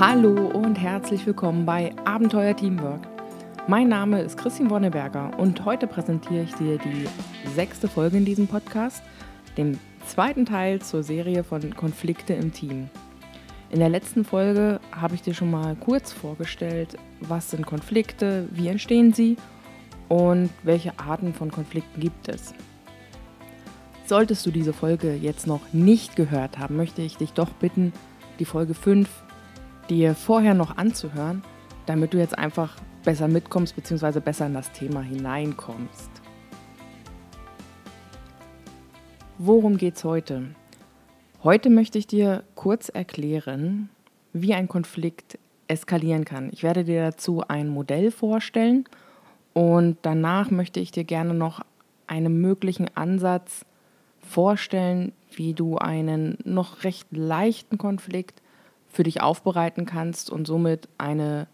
Hallo und herzlich willkommen bei Abenteuer Teamwork. Mein Name ist Christine Wonneberger und heute präsentiere ich dir die sechste Folge in diesem Podcast, den zweiten Teil zur Serie von Konflikte im Team. In der letzten Folge habe ich dir schon mal kurz vorgestellt, was sind Konflikte, wie entstehen sie und welche Arten von Konflikten gibt es. Solltest du diese Folge jetzt noch nicht gehört haben, möchte ich dich doch bitten, die Folge 5 dir vorher noch anzuhören, damit du jetzt einfach besser mitkommst bzw. besser in das Thema hineinkommst. Worum geht's heute? Heute möchte ich dir kurz erklären, wie ein Konflikt eskalieren kann. Ich werde dir dazu ein Modell vorstellen und danach möchte ich dir gerne noch einen möglichen Ansatz vorstellen, wie du einen noch recht leichten Konflikt für dich aufbereiten kannst und somit eine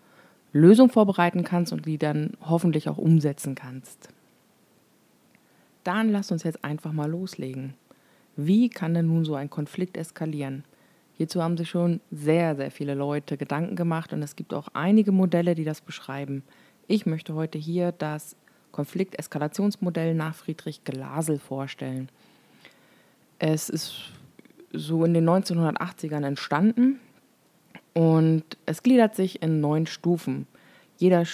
Lösung vorbereiten kannst und die dann hoffentlich auch umsetzen kannst. Dann lass uns jetzt einfach mal loslegen. Wie kann denn nun so ein Konflikt eskalieren? Hierzu haben sich schon sehr, sehr viele Leute Gedanken gemacht und es gibt auch einige Modelle, die das beschreiben. Ich möchte heute hier das Konflikteskalationsmodell nach Friedrich Glasel vorstellen. Es ist so in den 1980ern entstanden und es gliedert sich in neun Stufen. Jeder,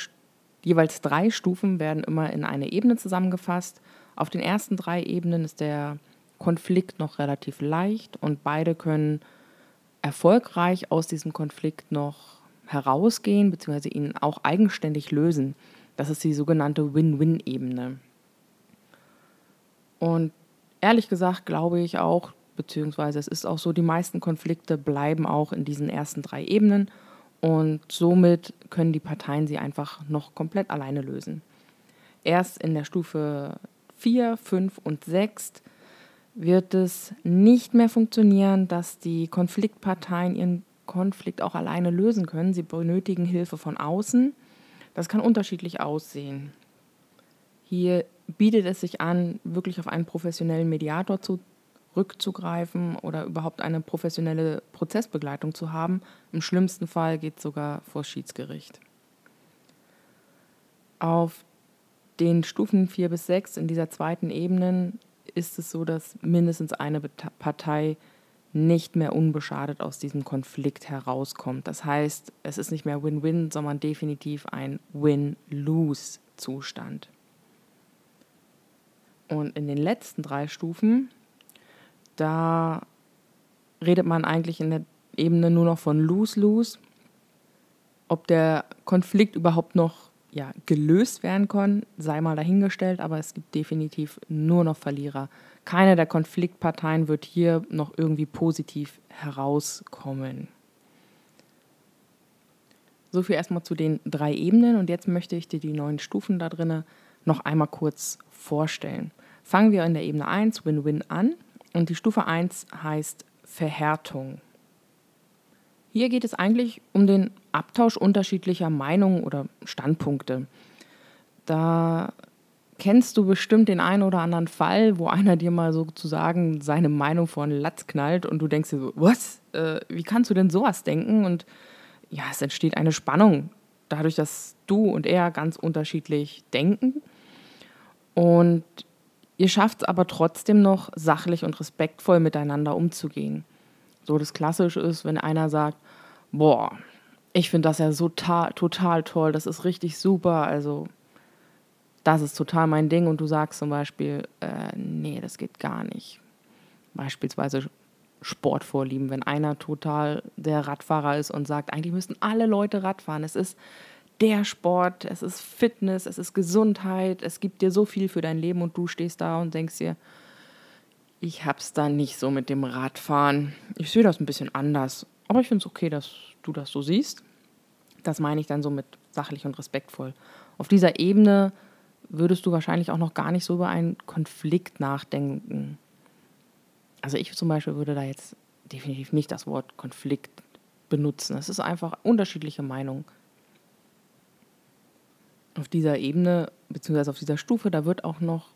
jeweils drei Stufen werden immer in eine Ebene zusammengefasst. Auf den ersten drei Ebenen ist der Konflikt noch relativ leicht und beide können erfolgreich aus diesem Konflikt noch herausgehen, beziehungsweise ihn auch eigenständig lösen. Das ist die sogenannte Win-Win-Ebene. Und ehrlich gesagt glaube ich auch, beziehungsweise es ist auch so, die meisten Konflikte bleiben auch in diesen ersten drei Ebenen und somit können die Parteien sie einfach noch komplett alleine lösen. Erst in der Stufe 4, 5 und 6 wird es nicht mehr funktionieren, dass die Konfliktparteien ihren Konflikt auch alleine lösen können. Sie benötigen Hilfe von außen. Das kann unterschiedlich aussehen. Hier bietet es sich an, wirklich auf einen professionellen Mediator zu rückzugreifen oder überhaupt eine professionelle Prozessbegleitung zu haben. Im schlimmsten Fall geht es sogar vor Schiedsgericht. Auf den Stufen 4 bis 6 in dieser zweiten Ebene ist es so, dass mindestens eine Partei nicht mehr unbeschadet aus diesem Konflikt herauskommt. Das heißt, es ist nicht mehr Win-Win, sondern definitiv ein Win-Lose-Zustand. Und in den letzten drei Stufen da redet man eigentlich in der Ebene nur noch von Lose-Lose. Ob der Konflikt überhaupt noch ja, gelöst werden kann, sei mal dahingestellt, aber es gibt definitiv nur noch Verlierer. Keine der Konfliktparteien wird hier noch irgendwie positiv herauskommen. So viel erstmal zu den drei Ebenen und jetzt möchte ich dir die neuen Stufen da drin noch einmal kurz vorstellen. Fangen wir in der Ebene 1 Win-Win an. Und die Stufe 1 heißt Verhärtung. Hier geht es eigentlich um den Abtausch unterschiedlicher Meinungen oder Standpunkte. Da kennst du bestimmt den einen oder anderen Fall, wo einer dir mal sozusagen seine Meinung vor den Latz knallt und du denkst dir so, was? Äh, wie kannst du denn sowas denken? Und ja, es entsteht eine Spannung dadurch, dass du und er ganz unterschiedlich denken. Und Ihr schafft es aber trotzdem noch, sachlich und respektvoll miteinander umzugehen. So das Klassische ist, wenn einer sagt, boah, ich finde das ja so total toll, das ist richtig super, also das ist total mein Ding und du sagst zum Beispiel, äh, nee, das geht gar nicht. Beispielsweise Sportvorlieben, wenn einer total der Radfahrer ist und sagt, eigentlich müssten alle Leute Radfahren. Es ist der Sport, es ist Fitness, es ist Gesundheit, es gibt dir so viel für dein Leben und du stehst da und denkst dir, ich hab's da nicht so mit dem Radfahren. Ich sehe das ein bisschen anders, aber ich finde es okay, dass du das so siehst. Das meine ich dann so mit sachlich und respektvoll. Auf dieser Ebene würdest du wahrscheinlich auch noch gar nicht so über einen Konflikt nachdenken. Also ich zum Beispiel würde da jetzt definitiv nicht das Wort Konflikt benutzen. Es ist einfach unterschiedliche Meinungen auf dieser Ebene, beziehungsweise auf dieser Stufe, da wird auch noch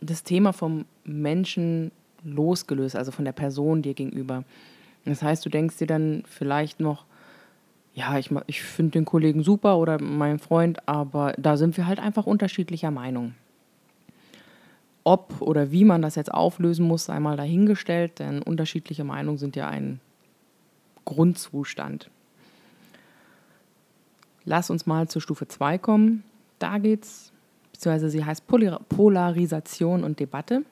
das Thema vom Menschen losgelöst, also von der Person dir gegenüber. Das heißt, du denkst dir dann vielleicht noch, ja, ich, ich finde den Kollegen super oder meinen Freund, aber da sind wir halt einfach unterschiedlicher Meinung. Ob oder wie man das jetzt auflösen muss, sei mal dahingestellt, denn unterschiedliche Meinungen sind ja ein Grundzustand. Lass uns mal zur Stufe 2 kommen. Da geht es, beziehungsweise sie heißt Polarisation und Debatte.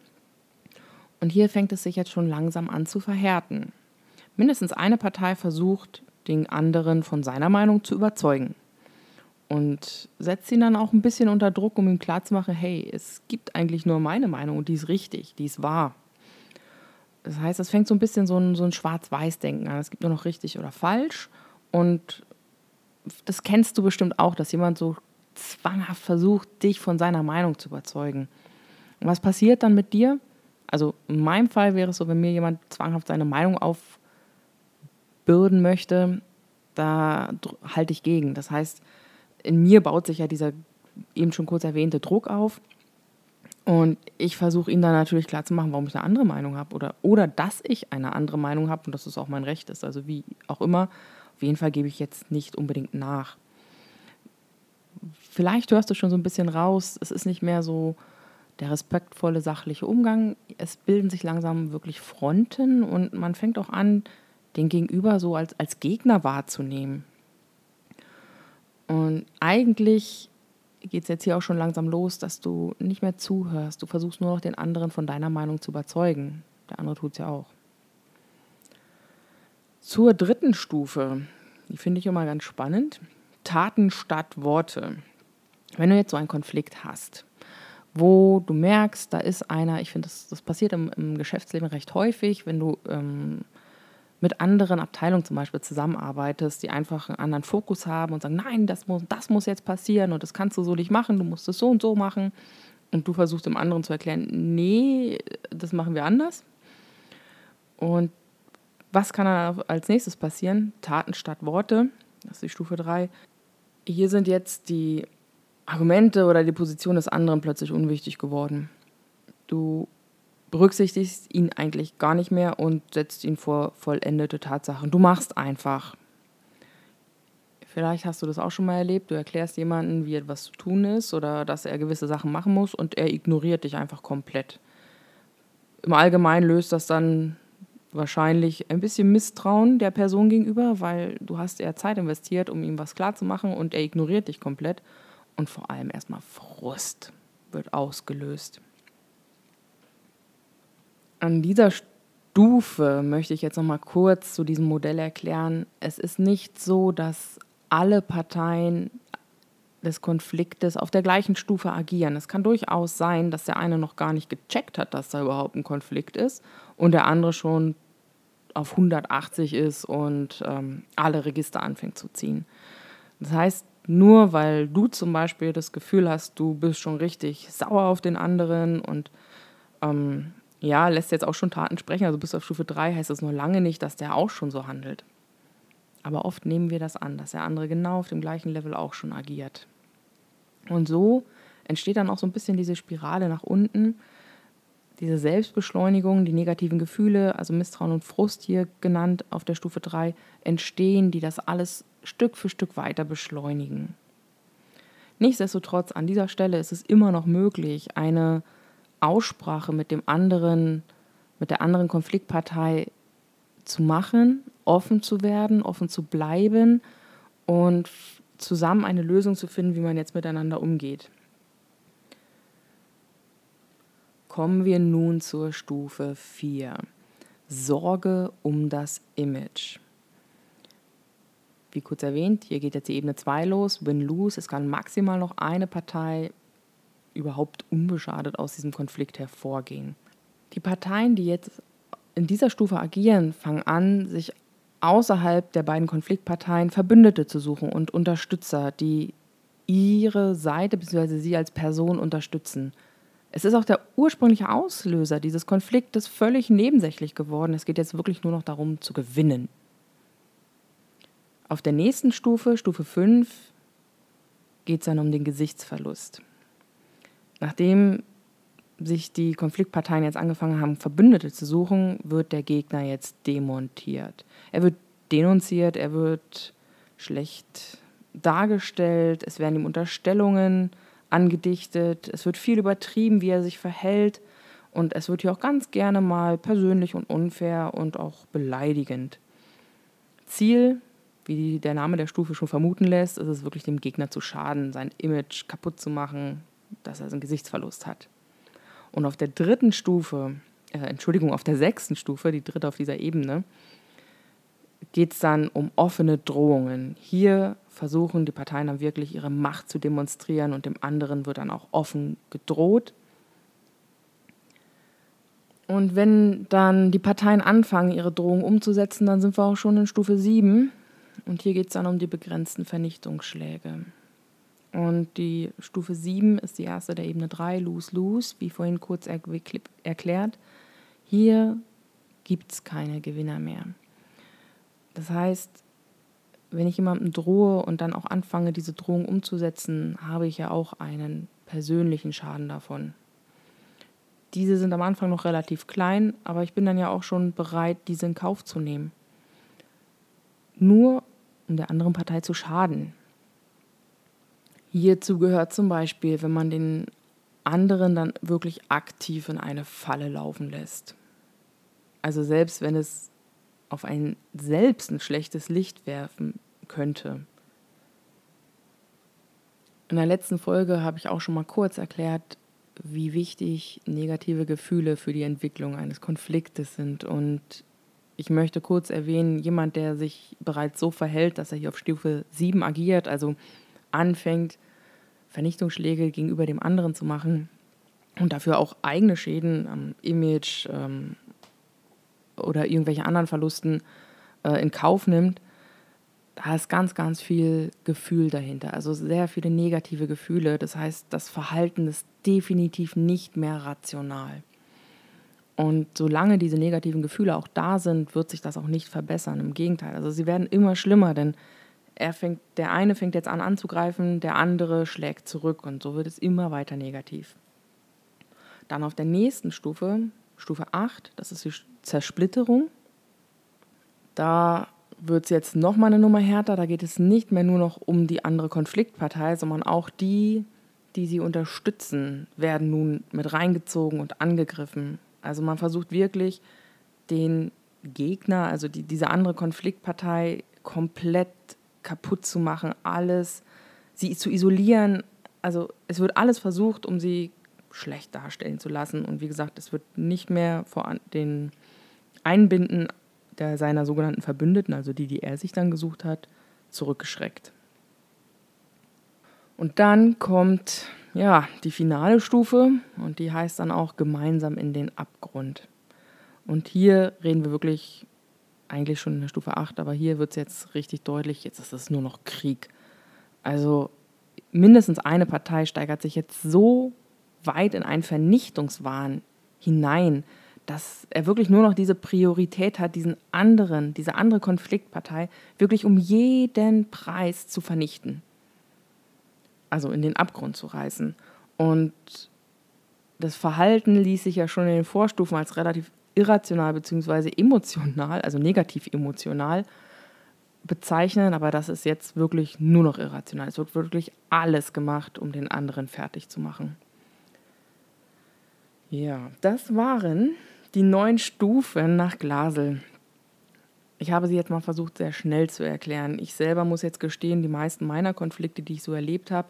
Und hier fängt es sich jetzt schon langsam an zu verhärten. Mindestens eine Partei versucht, den anderen von seiner Meinung zu überzeugen. Und setzt ihn dann auch ein bisschen unter Druck, um ihm klarzumachen, hey, es gibt eigentlich nur meine Meinung und die ist richtig, die ist wahr. Das heißt, es fängt so ein bisschen so ein, so ein Schwarz-Weiß-Denken an. Es gibt nur noch richtig oder falsch. Und das kennst du bestimmt auch, dass jemand so zwanghaft versucht, dich von seiner Meinung zu überzeugen. Und was passiert dann mit dir? Also in meinem Fall wäre es so, wenn mir jemand zwanghaft seine Meinung auf bürden möchte, da halte ich gegen. Das heißt, in mir baut sich ja dieser eben schon kurz erwähnte Druck auf. Und ich versuche ihm dann natürlich klarzumachen, warum ich eine andere Meinung habe oder, oder dass ich eine andere Meinung habe und dass es auch mein Recht ist. Also wie auch immer, auf jeden Fall gebe ich jetzt nicht unbedingt nach. Vielleicht hörst du schon so ein bisschen raus, es ist nicht mehr so der respektvolle, sachliche Umgang. Es bilden sich langsam wirklich Fronten und man fängt auch an, den Gegenüber so als, als Gegner wahrzunehmen. Und eigentlich geht es jetzt hier auch schon langsam los, dass du nicht mehr zuhörst. Du versuchst nur noch den anderen von deiner Meinung zu überzeugen. Der andere tut es ja auch. Zur dritten Stufe, die finde ich immer ganz spannend. Taten statt Worte. Wenn du jetzt so einen Konflikt hast, wo du merkst, da ist einer, ich finde, das, das passiert im, im, Geschäftsleben recht häufig, wenn du ähm, mit anderen Abteilungen zum Beispiel zusammenarbeitest, die einfach einen anderen Fokus haben und sagen, nein, das muss, das muss jetzt passieren und das kannst du so nicht machen, du musst es so und so machen. Und du versuchst dem anderen zu erklären, nee, das machen wir anders. Und was kann als nächstes passieren? Taten statt Worte, das ist die Stufe 3. Hier sind jetzt die Argumente oder die Position des anderen plötzlich unwichtig geworden. Du berücksichtigst ihn eigentlich gar nicht mehr und setzt ihn vor vollendete Tatsachen. Du machst einfach. Vielleicht hast du das auch schon mal erlebt. Du erklärst jemandem, wie etwas zu tun ist oder dass er gewisse Sachen machen muss und er ignoriert dich einfach komplett. Im Allgemeinen löst das dann wahrscheinlich ein bisschen Misstrauen der Person gegenüber, weil du hast eher Zeit investiert, um ihm was klarzumachen und er ignoriert dich komplett. Und vor allem erstmal Frust wird ausgelöst. An dieser Stufe möchte ich jetzt noch mal kurz zu diesem Modell erklären. Es ist nicht so, dass alle Parteien des Konfliktes auf der gleichen Stufe agieren. Es kann durchaus sein, dass der eine noch gar nicht gecheckt hat, dass da überhaupt ein Konflikt ist und der andere schon auf 180 ist und ähm, alle Register anfängt zu ziehen. Das heißt, nur weil du zum Beispiel das Gefühl hast, du bist schon richtig sauer auf den anderen und ähm, ja, lässt jetzt auch schon Taten sprechen, also bis auf Stufe 3 heißt das noch lange nicht, dass der auch schon so handelt. Aber oft nehmen wir das an, dass der andere genau auf dem gleichen Level auch schon agiert. Und so entsteht dann auch so ein bisschen diese Spirale nach unten, diese Selbstbeschleunigung, die negativen Gefühle, also Misstrauen und Frust hier genannt auf der Stufe 3, entstehen, die das alles Stück für Stück weiter beschleunigen. Nichtsdestotrotz, an dieser Stelle ist es immer noch möglich, eine Aussprache mit dem anderen, mit der anderen Konfliktpartei zu machen, offen zu werden, offen zu bleiben und zusammen eine Lösung zu finden, wie man jetzt miteinander umgeht. Kommen wir nun zur Stufe 4. Sorge um das Image. Wie kurz erwähnt, hier geht jetzt die Ebene 2 los, Win-Lose. Es kann maximal noch eine Partei überhaupt unbeschadet aus diesem Konflikt hervorgehen. Die Parteien, die jetzt in dieser Stufe agieren, fangen an, sich außerhalb der beiden Konfliktparteien Verbündete zu suchen und Unterstützer, die ihre Seite bzw. sie als Person unterstützen. Es ist auch der ursprüngliche Auslöser dieses Konfliktes völlig nebensächlich geworden. Es geht jetzt wirklich nur noch darum zu gewinnen. Auf der nächsten Stufe, Stufe 5, geht es dann um den Gesichtsverlust. Nachdem sich die Konfliktparteien jetzt angefangen haben, Verbündete zu suchen, wird der Gegner jetzt demontiert. Er wird denunziert, er wird schlecht dargestellt, es werden ihm Unterstellungen angedichtet, es wird viel übertrieben, wie er sich verhält und es wird hier auch ganz gerne mal persönlich und unfair und auch beleidigend. Ziel, wie der Name der Stufe schon vermuten lässt, ist es wirklich dem Gegner zu schaden, sein Image kaputt zu machen, dass er einen Gesichtsverlust hat. Und auf der dritten Stufe, äh, Entschuldigung, auf der sechsten Stufe, die dritte auf dieser Ebene, geht es dann um offene Drohungen. Hier versuchen die Parteien dann wirklich ihre Macht zu demonstrieren und dem anderen wird dann auch offen gedroht. Und wenn dann die Parteien anfangen, ihre Drohungen umzusetzen, dann sind wir auch schon in Stufe 7. Und hier geht es dann um die begrenzten Vernichtungsschläge. Und die Stufe 7 ist die erste der Ebene 3, Lose-Lose, wie vorhin kurz er erklärt. Hier gibt es keine Gewinner mehr. Das heißt, wenn ich jemandem drohe und dann auch anfange, diese Drohung umzusetzen, habe ich ja auch einen persönlichen Schaden davon. Diese sind am Anfang noch relativ klein, aber ich bin dann ja auch schon bereit, diese in Kauf zu nehmen. Nur um der anderen Partei zu schaden. Hierzu gehört zum Beispiel, wenn man den anderen dann wirklich aktiv in eine Falle laufen lässt. Also selbst wenn es auf einen selbst ein schlechtes Licht werfen könnte. In der letzten Folge habe ich auch schon mal kurz erklärt, wie wichtig negative Gefühle für die Entwicklung eines Konfliktes sind. Und ich möchte kurz erwähnen, jemand, der sich bereits so verhält, dass er hier auf Stufe 7 agiert, also anfängt, Vernichtungsschläge gegenüber dem anderen zu machen und dafür auch eigene Schäden am Image ähm, oder irgendwelche anderen Verlusten äh, in Kauf nimmt, da ist ganz, ganz viel Gefühl dahinter. Also sehr viele negative Gefühle. Das heißt, das Verhalten ist definitiv nicht mehr rational. Und solange diese negativen Gefühle auch da sind, wird sich das auch nicht verbessern. Im Gegenteil, also sie werden immer schlimmer, denn er fängt, der eine fängt jetzt an anzugreifen, der andere schlägt zurück und so wird es immer weiter negativ. Dann auf der nächsten Stufe, Stufe 8, das ist die Zersplitterung. Da wird es jetzt nochmal eine Nummer härter. Da geht es nicht mehr nur noch um die andere Konfliktpartei, sondern auch die, die sie unterstützen, werden nun mit reingezogen und angegriffen. Also man versucht wirklich, den Gegner, also die, diese andere Konfliktpartei, komplett kaputt zu machen, alles, sie zu isolieren. Also es wird alles versucht, um sie schlecht darstellen zu lassen. Und wie gesagt, es wird nicht mehr vor den Einbinden der, seiner sogenannten Verbündeten, also die, die er sich dann gesucht hat, zurückgeschreckt. Und dann kommt ja die finale Stufe und die heißt dann auch gemeinsam in den Abgrund. Und hier reden wir wirklich eigentlich schon in der Stufe 8, aber hier wird es jetzt richtig deutlich, jetzt ist es nur noch Krieg. Also mindestens eine Partei steigert sich jetzt so weit in einen Vernichtungswahn hinein, dass er wirklich nur noch diese Priorität hat, diesen anderen, diese andere Konfliktpartei wirklich um jeden Preis zu vernichten. Also in den Abgrund zu reißen. Und das Verhalten ließ sich ja schon in den Vorstufen als relativ irrational bzw. emotional, also negativ emotional bezeichnen, aber das ist jetzt wirklich nur noch irrational. Es wird wirklich alles gemacht, um den anderen fertig zu machen. Ja, das waren die neun Stufen nach Glasel. Ich habe sie jetzt mal versucht, sehr schnell zu erklären. Ich selber muss jetzt gestehen, die meisten meiner Konflikte, die ich so erlebt habe,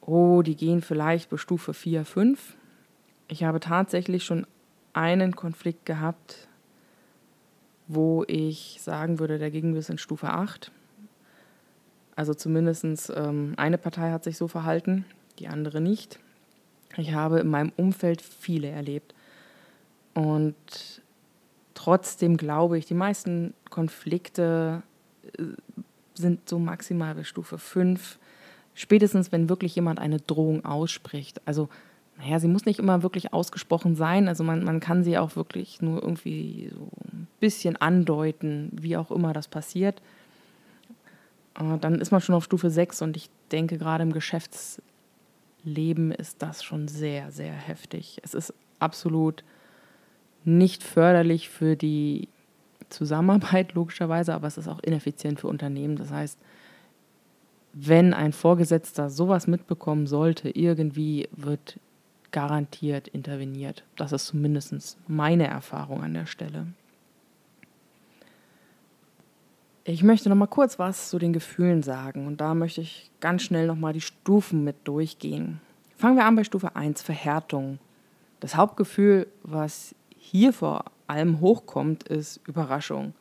oh, die gehen vielleicht bis Stufe 4, 5. Ich habe tatsächlich schon einen Konflikt gehabt, wo ich sagen würde, der ging bis in Stufe 8. Also zumindest ähm, eine Partei hat sich so verhalten, die andere nicht. Ich habe in meinem Umfeld viele erlebt. Und trotzdem glaube ich, die meisten Konflikte äh, sind so maximal bei Stufe 5. Spätestens, wenn wirklich jemand eine Drohung ausspricht. Also, naja, sie muss nicht immer wirklich ausgesprochen sein. Also man, man kann sie auch wirklich nur irgendwie so ein bisschen andeuten, wie auch immer das passiert. Äh, dann ist man schon auf Stufe 6 und ich denke, gerade im Geschäftsleben ist das schon sehr, sehr heftig. Es ist absolut nicht förderlich für die Zusammenarbeit logischerweise, aber es ist auch ineffizient für Unternehmen. Das heißt, wenn ein Vorgesetzter sowas mitbekommen sollte, irgendwie wird garantiert interveniert. Das ist zumindest meine Erfahrung an der Stelle. Ich möchte noch mal kurz was zu den Gefühlen sagen und da möchte ich ganz schnell noch mal die Stufen mit durchgehen. Fangen wir an bei Stufe 1, Verhärtung. Das Hauptgefühl, was hier vor allem hochkommt, ist Überraschung.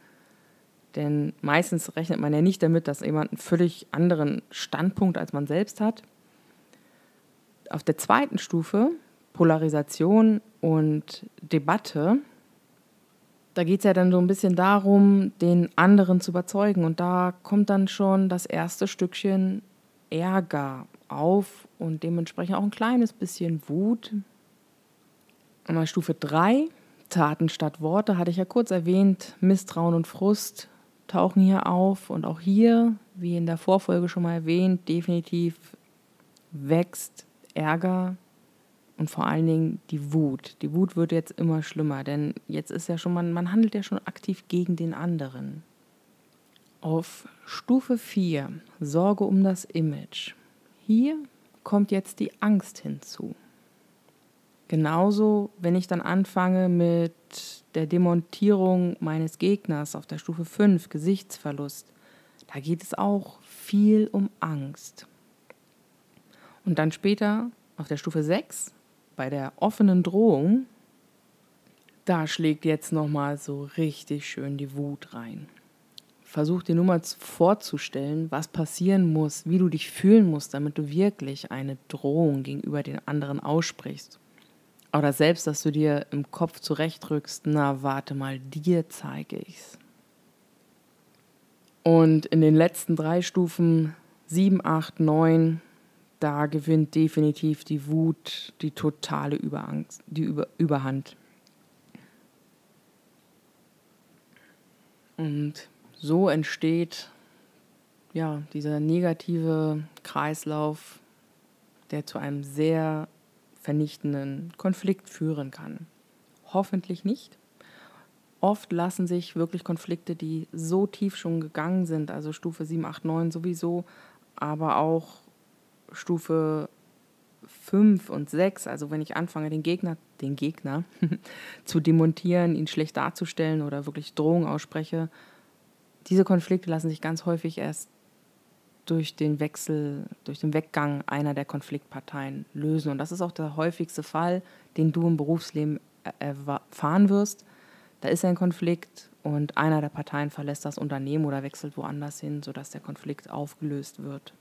Denn meistens rechnet man ja nicht damit, dass jemand einen völlig anderen Standpunkt als man selbst hat. Auf der zweiten Stufe, Polarisation und Debatte, da geht es ja dann so ein bisschen darum, den anderen zu überzeugen. Und da kommt dann schon das erste Stückchen Ärger auf und dementsprechend auch ein kleines bisschen Wut. Und Stufe 3, Taten statt Worte, hatte ich ja kurz erwähnt, Misstrauen und Frust tauchen hier auf. Und auch hier, wie in der Vorfolge schon mal erwähnt, definitiv wächst Ärger, und vor allen Dingen die Wut. Die Wut wird jetzt immer schlimmer, denn jetzt ist ja schon, man, man handelt ja schon aktiv gegen den anderen. Auf Stufe 4, Sorge um das Image. Hier kommt jetzt die Angst hinzu. Genauso, wenn ich dann anfange mit der Demontierung meines Gegners auf der Stufe 5, Gesichtsverlust, da geht es auch viel um Angst. Und dann später auf der Stufe 6, bei der offenen Drohung, da schlägt jetzt nochmal so richtig schön die Wut rein. Versuch dir nur mal vorzustellen, was passieren muss, wie du dich fühlen musst, damit du wirklich eine Drohung gegenüber den anderen aussprichst. Oder selbst, dass du dir im Kopf zurechtrückst, na warte mal, dir zeige ich's. Und in den letzten drei Stufen, 7, 8, 9, da gewinnt definitiv die Wut die totale Überangst, die Über Überhand. Und so entsteht ja dieser negative Kreislauf, der zu einem sehr vernichtenden Konflikt führen kann. Hoffentlich nicht. Oft lassen sich wirklich Konflikte, die so tief schon gegangen sind, also Stufe 7, 8, 9 sowieso, aber auch Stufe 5 und 6, also wenn ich anfange, den Gegner, den Gegner zu demontieren, ihn schlecht darzustellen oder wirklich Drohungen ausspreche, diese Konflikte lassen sich ganz häufig erst durch den Wechsel, durch den Weggang einer der Konfliktparteien lösen. Und das ist auch der häufigste Fall, den du im Berufsleben erfahren wirst. Da ist ein Konflikt und einer der Parteien verlässt das Unternehmen oder wechselt woanders hin, sodass der Konflikt aufgelöst wird.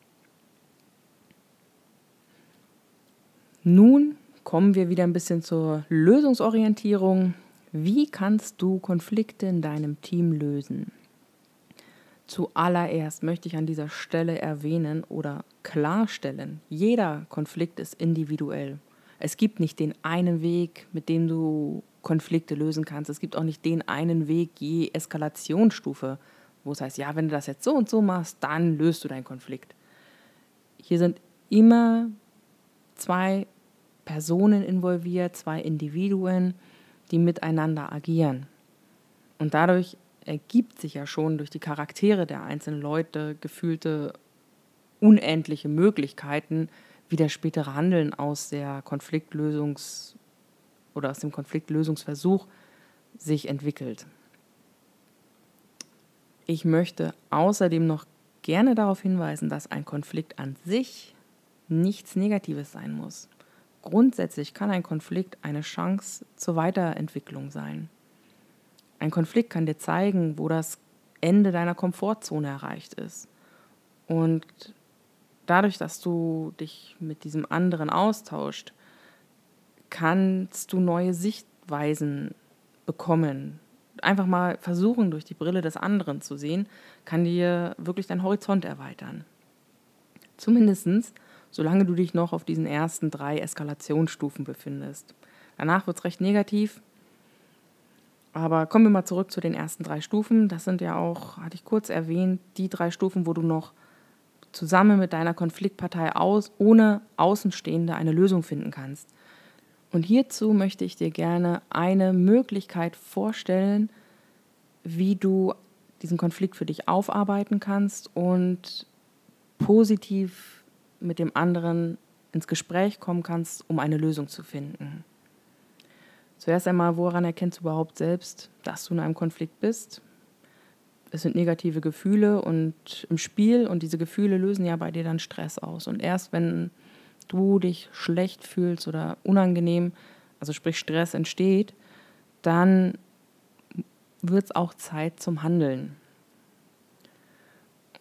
Nun kommen wir wieder ein bisschen zur Lösungsorientierung. Wie kannst du Konflikte in deinem Team lösen? Zuallererst möchte ich an dieser Stelle erwähnen oder klarstellen, jeder Konflikt ist individuell. Es gibt nicht den einen Weg, mit dem du Konflikte lösen kannst. Es gibt auch nicht den einen Weg je Eskalationsstufe, wo es heißt, ja, wenn du das jetzt so und so machst, dann löst du deinen Konflikt. Hier sind immer zwei Personen involviert, zwei Individuen, die miteinander agieren. Und dadurch ergibt sich ja schon durch die Charaktere der einzelnen Leute gefühlte unendliche Möglichkeiten, wie das spätere Handeln aus der Konfliktlösungs- oder aus dem Konfliktlösungsversuch sich entwickelt. Ich möchte außerdem noch gerne darauf hinweisen, dass ein Konflikt an sich nichts Negatives sein muss. Grundsätzlich kann ein Konflikt eine Chance zur Weiterentwicklung sein. Ein Konflikt kann dir zeigen, wo das Ende deiner Komfortzone erreicht ist. Und dadurch, dass du dich mit diesem anderen austauscht, kannst du neue Sichtweisen bekommen. Einfach mal versuchen, durch die Brille des anderen zu sehen, kann dir wirklich deinen Horizont erweitern. Zumindestens solange du dich noch auf diesen ersten drei Eskalationsstufen befindest. Danach wird es recht negativ. Aber kommen wir mal zurück zu den ersten drei Stufen. Das sind ja auch, hatte ich kurz erwähnt, die drei Stufen, wo du noch zusammen mit deiner Konfliktpartei aus, ohne Außenstehende eine Lösung finden kannst. Und hierzu möchte ich dir gerne eine Möglichkeit vorstellen, wie du diesen Konflikt für dich aufarbeiten kannst und positiv mit dem anderen ins Gespräch kommen kannst, um eine Lösung zu finden. Zuerst einmal, woran erkennst du überhaupt selbst, dass du in einem Konflikt bist? Es sind negative Gefühle und im Spiel und diese Gefühle lösen ja bei dir dann Stress aus. Und erst wenn du dich schlecht fühlst oder unangenehm, also sprich Stress entsteht, dann wird es auch Zeit zum Handeln.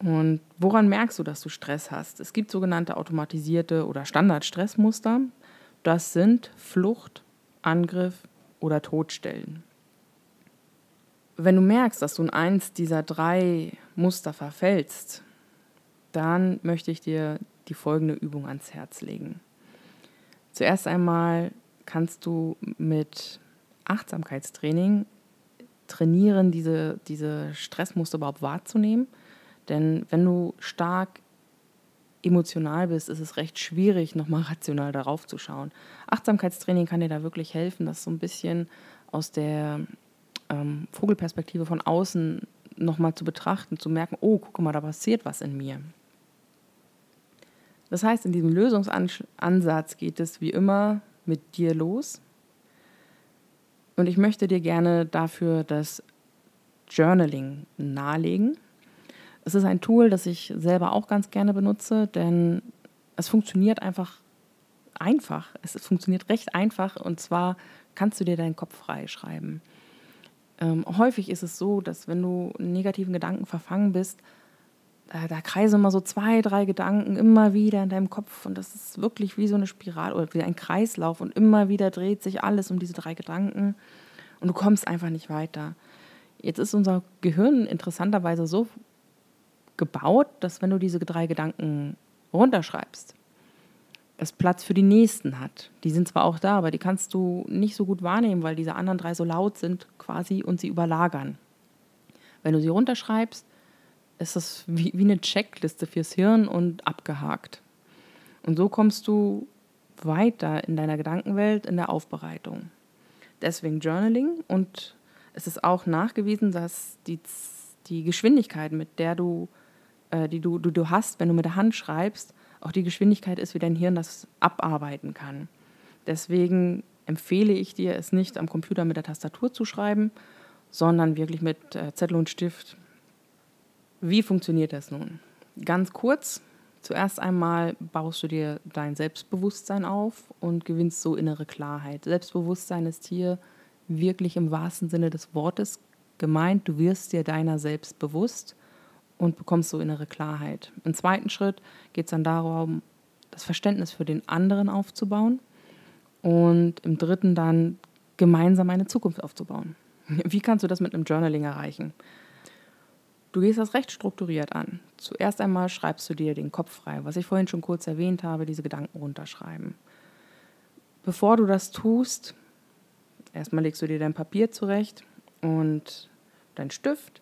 Und woran merkst du, dass du Stress hast? Es gibt sogenannte automatisierte oder Standard-Stressmuster. Das sind Flucht, Angriff oder Todstellen. Wenn du merkst, dass du in eins dieser drei Muster verfällst, dann möchte ich dir die folgende Übung ans Herz legen. Zuerst einmal kannst du mit Achtsamkeitstraining trainieren, diese, diese Stressmuster überhaupt wahrzunehmen. Denn wenn du stark emotional bist, ist es recht schwierig, nochmal rational darauf zu schauen. Achtsamkeitstraining kann dir da wirklich helfen, das so ein bisschen aus der ähm, Vogelperspektive von außen nochmal zu betrachten, zu merken, oh, guck mal, da passiert was in mir. Das heißt, in diesem Lösungsansatz geht es wie immer mit dir los. Und ich möchte dir gerne dafür das Journaling nahelegen. Es ist ein Tool, das ich selber auch ganz gerne benutze, denn es funktioniert einfach einfach. Es funktioniert recht einfach und zwar kannst du dir deinen Kopf freischreiben. Ähm, häufig ist es so, dass wenn du in negativen Gedanken verfangen bist, da, da kreisen immer so zwei, drei Gedanken immer wieder in deinem Kopf und das ist wirklich wie so eine Spirale oder wie ein Kreislauf und immer wieder dreht sich alles um diese drei Gedanken und du kommst einfach nicht weiter. Jetzt ist unser Gehirn interessanterweise so gebaut, dass wenn du diese drei Gedanken runterschreibst, es Platz für die nächsten hat. Die sind zwar auch da, aber die kannst du nicht so gut wahrnehmen, weil diese anderen drei so laut sind quasi und sie überlagern. Wenn du sie runterschreibst, ist das wie, wie eine Checkliste fürs Hirn und abgehakt. Und so kommst du weiter in deiner Gedankenwelt, in der Aufbereitung. Deswegen Journaling und es ist auch nachgewiesen, dass die, die Geschwindigkeit, mit der du äh, die du, du, du hast, wenn du mit der Hand schreibst, auch die Geschwindigkeit ist, wie dein Hirn das abarbeiten kann. Deswegen empfehle ich dir, es nicht am Computer mit der Tastatur zu schreiben, sondern wirklich mit äh, Zettel und Stift. Wie funktioniert das nun? Ganz kurz, zuerst einmal baust du dir dein Selbstbewusstsein auf und gewinnst so innere Klarheit. Selbstbewusstsein ist hier wirklich im wahrsten Sinne des Wortes gemeint. Du wirst dir deiner selbst bewusst und bekommst so innere Klarheit. Im zweiten Schritt geht es dann darum, das Verständnis für den anderen aufzubauen und im dritten dann gemeinsam eine Zukunft aufzubauen. Wie kannst du das mit einem Journaling erreichen? Du gehst das recht strukturiert an. Zuerst einmal schreibst du dir den Kopf frei, was ich vorhin schon kurz erwähnt habe, diese Gedanken runterschreiben. Bevor du das tust, erstmal legst du dir dein Papier zurecht und dein Stift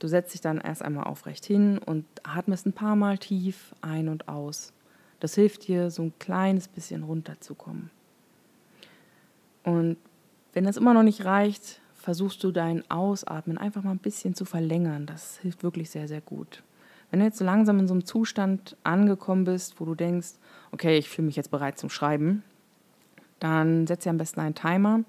Du setzt dich dann erst einmal aufrecht hin und atmest ein paar Mal tief ein und aus. Das hilft dir, so ein kleines bisschen runterzukommen. Und wenn das immer noch nicht reicht, versuchst du dein Ausatmen einfach mal ein bisschen zu verlängern. Das hilft wirklich sehr, sehr gut. Wenn du jetzt so langsam in so einem Zustand angekommen bist, wo du denkst, okay, ich fühle mich jetzt bereit zum Schreiben, dann setz dir am besten einen Timer.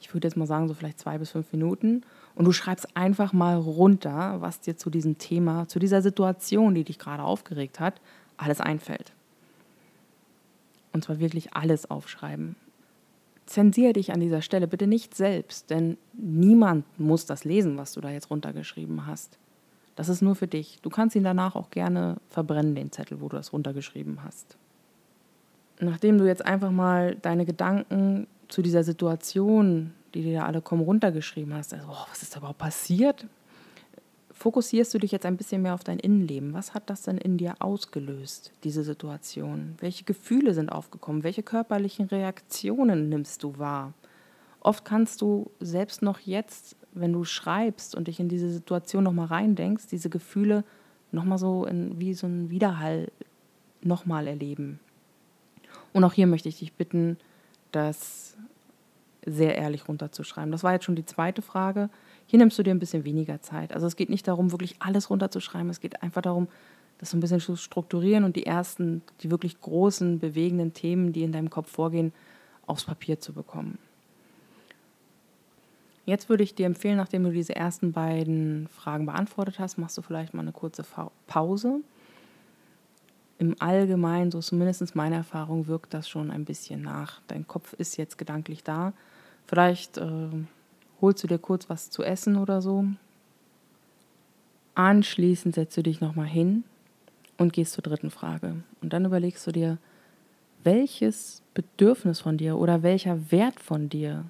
Ich würde jetzt mal sagen, so vielleicht zwei bis fünf Minuten und du schreibst einfach mal runter, was dir zu diesem Thema, zu dieser Situation, die dich gerade aufgeregt hat, alles einfällt. Und zwar wirklich alles aufschreiben. Zensiere dich an dieser Stelle bitte nicht selbst, denn niemand muss das lesen, was du da jetzt runtergeschrieben hast. Das ist nur für dich. Du kannst ihn danach auch gerne verbrennen, den Zettel, wo du das runtergeschrieben hast. Nachdem du jetzt einfach mal deine Gedanken zu dieser Situation die dir da alle kommen runtergeschrieben hast, also, oh, was ist da überhaupt passiert? Fokussierst du dich jetzt ein bisschen mehr auf dein Innenleben? Was hat das denn in dir ausgelöst, diese Situation? Welche Gefühle sind aufgekommen? Welche körperlichen Reaktionen nimmst du wahr? Oft kannst du selbst noch jetzt, wenn du schreibst und dich in diese Situation nochmal reindenkst, diese Gefühle nochmal so in, wie so ein Widerhall nochmal erleben. Und auch hier möchte ich dich bitten, dass sehr ehrlich runterzuschreiben. Das war jetzt schon die zweite Frage. Hier nimmst du dir ein bisschen weniger Zeit. Also es geht nicht darum, wirklich alles runterzuschreiben. Es geht einfach darum, das so ein bisschen zu strukturieren und die ersten, die wirklich großen, bewegenden Themen, die in deinem Kopf vorgehen, aufs Papier zu bekommen. Jetzt würde ich dir empfehlen, nachdem du diese ersten beiden Fragen beantwortet hast, machst du vielleicht mal eine kurze Pause. Im Allgemeinen, so zumindest meine Erfahrung, wirkt das schon ein bisschen nach. Dein Kopf ist jetzt gedanklich da. Vielleicht äh, holst du dir kurz was zu essen oder so. Anschließend setzt du dich nochmal hin und gehst zur dritten Frage. Und dann überlegst du dir, welches Bedürfnis von dir oder welcher Wert von dir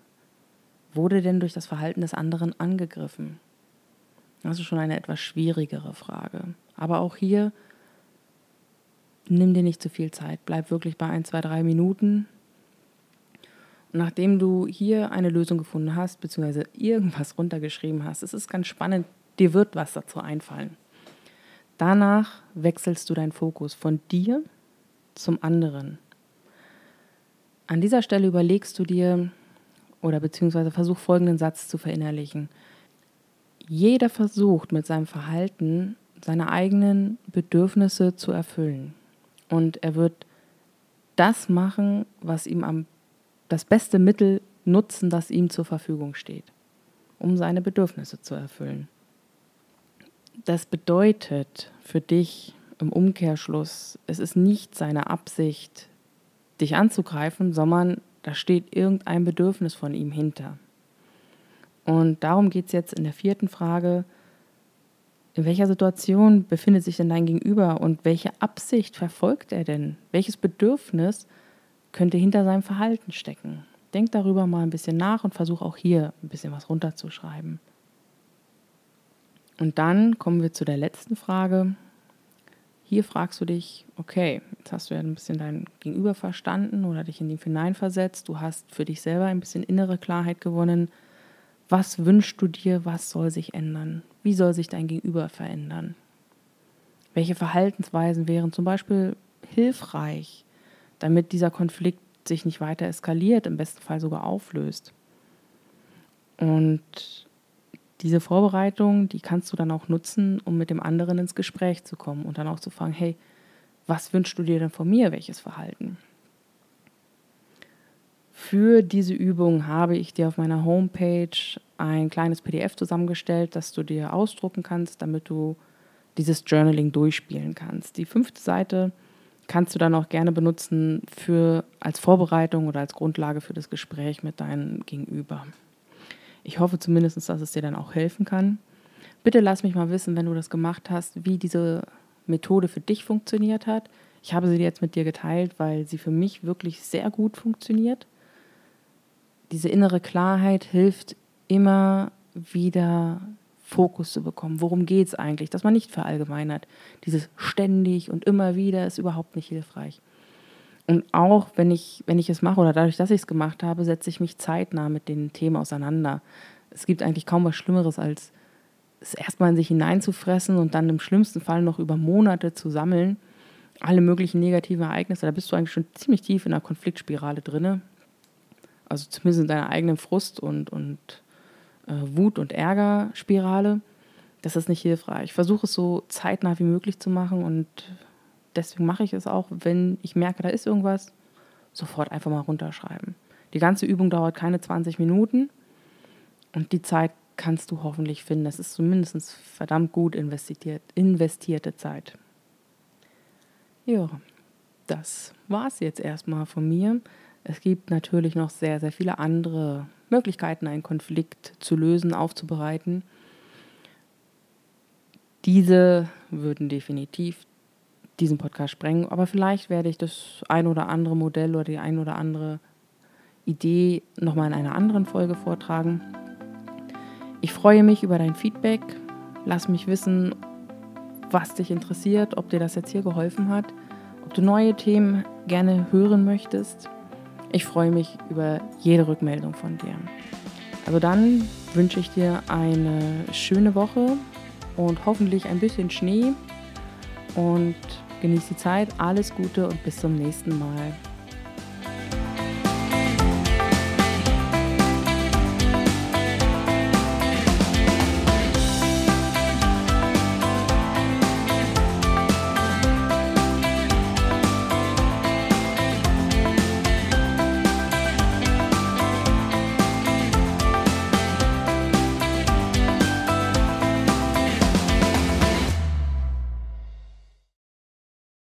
wurde denn durch das Verhalten des anderen angegriffen? Das ist schon eine etwas schwierigere Frage. Aber auch hier, nimm dir nicht zu viel Zeit. Bleib wirklich bei ein, zwei, drei Minuten und nachdem du hier eine Lösung gefunden hast, beziehungsweise irgendwas runtergeschrieben hast, es ist ganz spannend, dir wird was dazu einfallen. Danach wechselst du deinen Fokus von dir zum anderen. An dieser Stelle überlegst du dir oder beziehungsweise versuch folgenden Satz zu verinnerlichen. Jeder versucht mit seinem Verhalten seine eigenen Bedürfnisse zu erfüllen. Und er wird das machen, was ihm am das beste Mittel nutzen, das ihm zur Verfügung steht, um seine Bedürfnisse zu erfüllen. Das bedeutet für dich im Umkehrschluss, es ist nicht seine Absicht, dich anzugreifen, sondern da steht irgendein Bedürfnis von ihm hinter. Und darum geht es jetzt in der vierten Frage, in welcher Situation befindet sich denn dein Gegenüber und welche Absicht verfolgt er denn? Welches Bedürfnis könnte hinter seinem Verhalten stecken. Denk darüber mal ein bisschen nach und versuch auch hier ein bisschen was runterzuschreiben. Und dann kommen wir zu der letzten Frage. Hier fragst du dich, okay, jetzt hast du ja ein bisschen dein Gegenüber verstanden oder dich in ihn hineinversetzt. Du hast für dich selber ein bisschen innere Klarheit gewonnen. Was wünschst du dir? Was soll sich ändern? Wie soll sich dein Gegenüber verändern? Welche Verhaltensweisen wären zum Beispiel hilfreich? damit dieser Konflikt sich nicht weiter eskaliert, im besten Fall sogar auflöst. Und diese Vorbereitung, die kannst du dann auch nutzen, um mit dem anderen ins Gespräch zu kommen und dann auch zu fragen, hey, was wünschst du dir denn von mir, welches Verhalten? Für diese Übung habe ich dir auf meiner Homepage ein kleines PDF zusammengestellt, das du dir ausdrucken kannst, damit du dieses Journaling durchspielen kannst. Die fünfte Seite kannst du dann auch gerne benutzen für, als Vorbereitung oder als Grundlage für das Gespräch mit deinem Gegenüber. Ich hoffe zumindest, dass es dir dann auch helfen kann. Bitte lass mich mal wissen, wenn du das gemacht hast, wie diese Methode für dich funktioniert hat. Ich habe sie jetzt mit dir geteilt, weil sie für mich wirklich sehr gut funktioniert. Diese innere Klarheit hilft immer wieder Fokus zu bekommen. Worum geht es eigentlich? Dass man nicht verallgemeinert. Dieses ständig und immer wieder ist überhaupt nicht hilfreich. Und auch wenn ich, wenn ich es mache oder dadurch, dass ich es gemacht habe, setze ich mich zeitnah mit den Themen auseinander. Es gibt eigentlich kaum was Schlimmeres, als es erstmal in sich hineinzufressen und dann im schlimmsten Fall noch über Monate zu sammeln. Alle möglichen negativen Ereignisse, da bist du eigentlich schon ziemlich tief in einer Konfliktspirale drin. Also zumindest in deiner eigenen Frust und, und äh, Wut- und Ärgerspirale. Das ist nicht hilfreich. Ich versuche es so zeitnah wie möglich zu machen und deswegen mache ich es auch, wenn ich merke, da ist irgendwas, sofort einfach mal runterschreiben. Die ganze Übung dauert keine 20 Minuten und die Zeit kannst du hoffentlich finden. Das ist zumindest verdammt gut investiert, investierte Zeit. Ja, das war es jetzt erstmal von mir. Es gibt natürlich noch sehr, sehr viele andere Möglichkeiten, einen Konflikt zu lösen, aufzubereiten. Diese würden definitiv diesen Podcast sprengen, aber vielleicht werde ich das ein oder andere Modell oder die ein oder andere Idee nochmal in einer anderen Folge vortragen. Ich freue mich über dein Feedback. Lass mich wissen, was dich interessiert, ob dir das jetzt hier geholfen hat, ob du neue Themen gerne hören möchtest. Ich freue mich über jede Rückmeldung von dir. Also dann wünsche ich dir eine schöne Woche und hoffentlich ein bisschen Schnee und genieß die Zeit. Alles Gute und bis zum nächsten Mal.